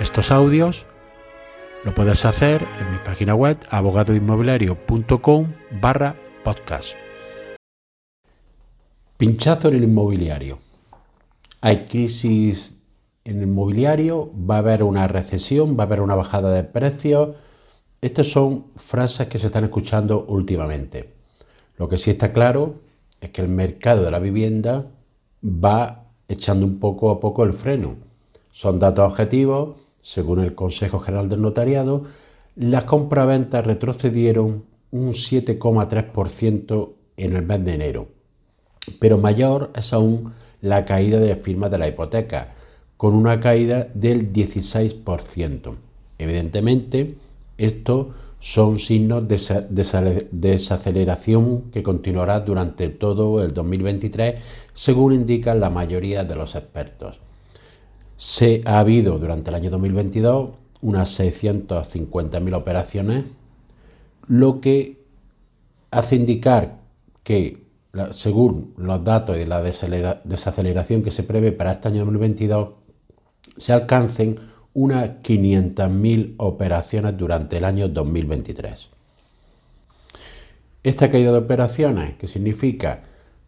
estos audios, lo puedes hacer en mi página web abogadoinmobiliario.com barra podcast. Pinchazo en el inmobiliario. Hay crisis en el inmobiliario, va a haber una recesión, va a haber una bajada de precios. Estas son frases que se están escuchando últimamente. Lo que sí está claro es que el mercado de la vivienda va echando un poco a poco el freno. Son datos objetivos, según el Consejo General del Notariado, las compraventas retrocedieron un 7,3% en el mes de enero, pero mayor es aún la caída de firmas de la hipoteca, con una caída del 16%. Evidentemente, esto son signos de desaceleración que continuará durante todo el 2023, según indican la mayoría de los expertos. Se ha habido durante el año 2022 unas 650.000 operaciones, lo que hace indicar que, según los datos de la desaceleración que se prevé para este año 2022, se alcancen unas 500.000 operaciones durante el año 2023. Esta caída de operaciones, ¿qué significa?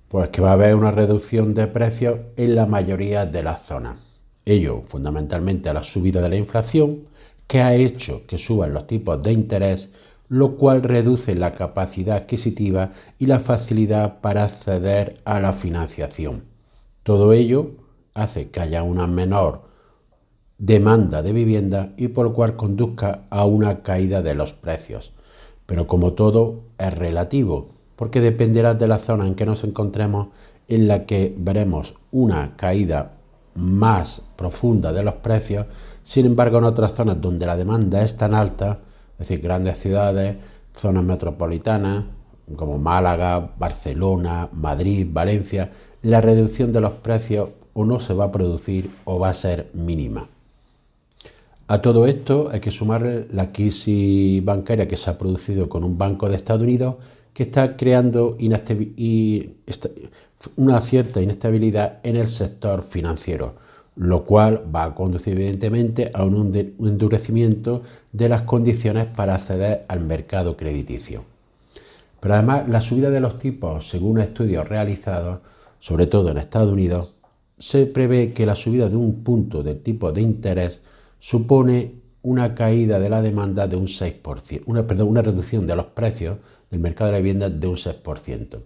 Pues que va a haber una reducción de precios en la mayoría de las zonas. Ello fundamentalmente a la subida de la inflación, que ha hecho que suban los tipos de interés, lo cual reduce la capacidad adquisitiva y la facilidad para acceder a la financiación. Todo ello hace que haya una menor demanda de vivienda y por lo cual conduzca a una caída de los precios. Pero como todo es relativo, porque dependerá de la zona en que nos encontremos en la que veremos una caída más profunda de los precios, sin embargo en otras zonas donde la demanda es tan alta, es decir, grandes ciudades, zonas metropolitanas como Málaga, Barcelona, Madrid, Valencia, la reducción de los precios o no se va a producir o va a ser mínima. A todo esto hay que sumar la crisis bancaria que se ha producido con un banco de Estados Unidos que está creando una cierta inestabilidad en el sector financiero, lo cual va a conducir evidentemente a un endurecimiento de las condiciones para acceder al mercado crediticio. Pero además la subida de los tipos, según estudios realizados, sobre todo en Estados Unidos, se prevé que la subida de un punto del tipo de interés supone una caída de la demanda de un 6%, una, perdón, una reducción de los precios del mercado de la vivienda de un 6%.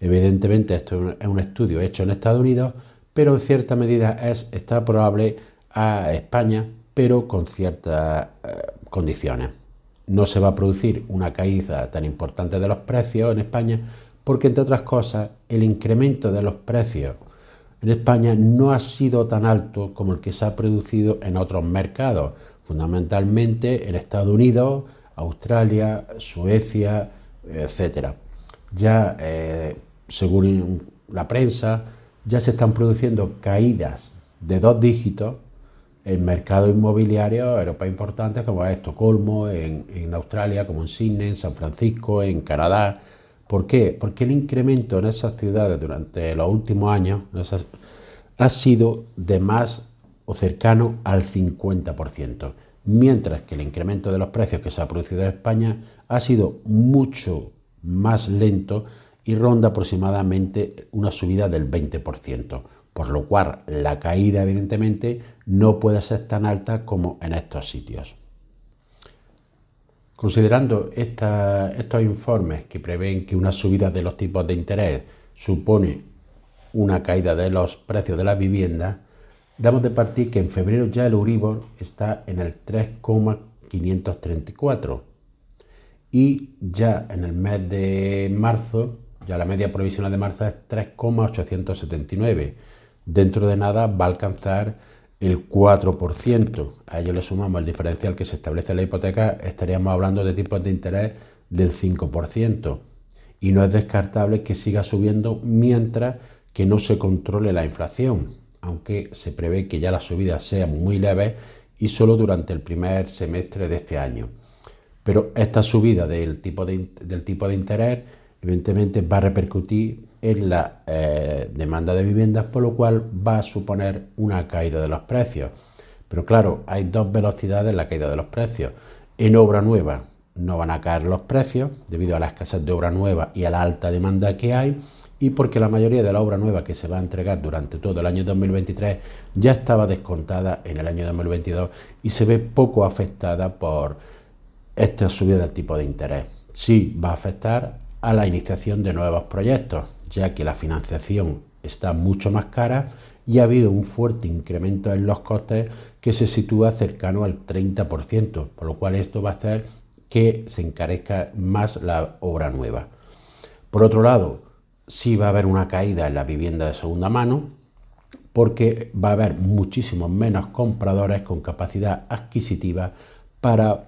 Evidentemente esto es un estudio hecho en Estados Unidos, pero en cierta medida es, está probable a España, pero con ciertas eh, condiciones. No se va a producir una caída tan importante de los precios en España porque, entre otras cosas, el incremento de los precios en España no ha sido tan alto como el que se ha producido en otros mercados, fundamentalmente en Estados Unidos, Australia, Suecia, etcétera. Ya, eh, según la prensa, ya se están produciendo caídas de dos dígitos en mercados inmobiliarios europeos importantes como Estocolmo, en, en Australia, como en Sydney, en San Francisco, en Canadá, ¿Por qué? Porque el incremento en esas ciudades durante los últimos años ha sido de más o cercano al 50%, mientras que el incremento de los precios que se ha producido en España ha sido mucho más lento y ronda aproximadamente una subida del 20%, por lo cual la caída evidentemente no puede ser tan alta como en estos sitios. Considerando estos informes que prevén que una subida de los tipos de interés supone una caída de los precios de la vivienda, damos de partir que en febrero ya el Euribor está en el 3,534 y ya en el mes de marzo, ya la media provisional de marzo es 3,879. Dentro de nada va a alcanzar el 4%, a ello le sumamos el diferencial que se establece en la hipoteca, estaríamos hablando de tipos de interés del 5%. Y no es descartable que siga subiendo mientras que no se controle la inflación, aunque se prevé que ya las subidas sean muy leves y solo durante el primer semestre de este año. Pero esta subida del tipo de, interés evidentemente va a repercutir en la eh, demanda de viviendas, por lo cual va a suponer una caída de los precios. Pero claro, hay dos velocidades en la caída de los precios. En obra nueva no van a caer los precios debido a la escasez de obra nueva y a la alta demanda que hay y porque la mayoría de la obra nueva que se va a entregar durante todo el año 2023 ya estaba descontada en el año 2022 y se ve poco afectada por esta subida del tipo de interés. Sí va a afectar a la iniciación de nuevos proyectos, ya que la financiación está mucho más cara y ha habido un fuerte incremento en los costes que se sitúa cercano al 30%, por lo cual esto va a hacer que se encarezca más la obra nueva. Por otro lado, sí va a haber una caída en la vivienda de segunda mano, porque va a haber muchísimos menos compradores con capacidad adquisitiva para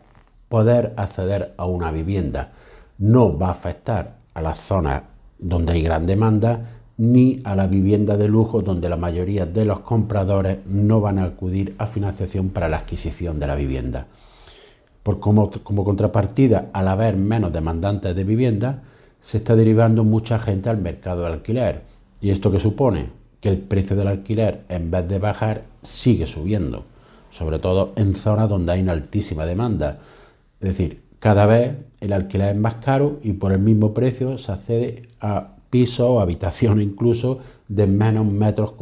poder acceder a una vivienda. No va a afectar a las zonas donde hay gran demanda ni a la vivienda de lujo donde la mayoría de los compradores no van a acudir a financiación para la adquisición de la vivienda. Por como, como contrapartida, al haber menos demandantes de vivienda, se está derivando mucha gente al mercado de alquiler. ¿Y esto qué supone? Que el precio del alquiler, en vez de bajar, sigue subiendo, sobre todo en zonas donde hay una altísima demanda. Es decir, cada vez el alquiler es más caro y por el mismo precio se accede a pisos o habitaciones incluso de menos metros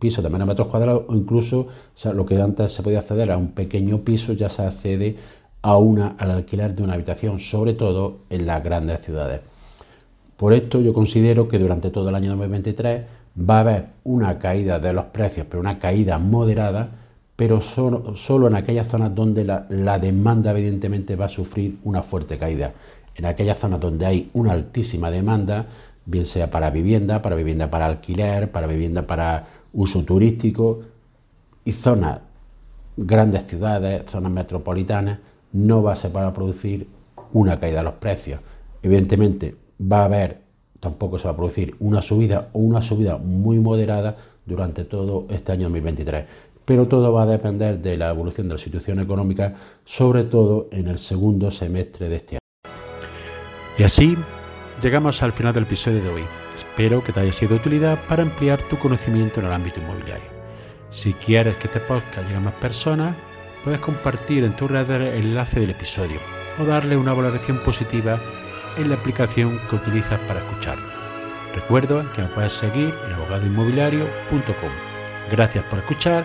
de menos metros cuadrados o incluso lo que antes se podía acceder a un pequeño piso ya se accede a una al alquiler de una habitación sobre todo en las grandes ciudades. Por esto yo considero que durante todo el año 2023 va a haber una caída de los precios pero una caída moderada pero solo, en aquellas zonas donde la, demanda evidentemente va a sufrir una fuerte caída. En aquellas zonas donde hay una altísima demanda, bien sea para vivienda, para vivienda para alquiler, para vivienda para uso turístico, y zonas, grandes ciudades, zonas metropolitanas, no va a ser para producir una caída de los precios. Evidentemente va a haber, tampoco se va a producir una subida o una subida muy moderada durante todo este año 2023 pero todo va a depender de la evolución de la situación económica, sobre todo en el segundo semestre de este año. Y así llegamos al final del episodio de hoy. Espero que te haya sido de utilidad para ampliar tu conocimiento en el ámbito inmobiliario. Si quieres que este podcast llegue a más personas, puedes compartir en tu red el enlace del episodio o darle una valoración positiva en la aplicación que utilizas para escucharlo. Recuerda que me puedes seguir en abogadoinmobiliario.com. Gracias por escuchar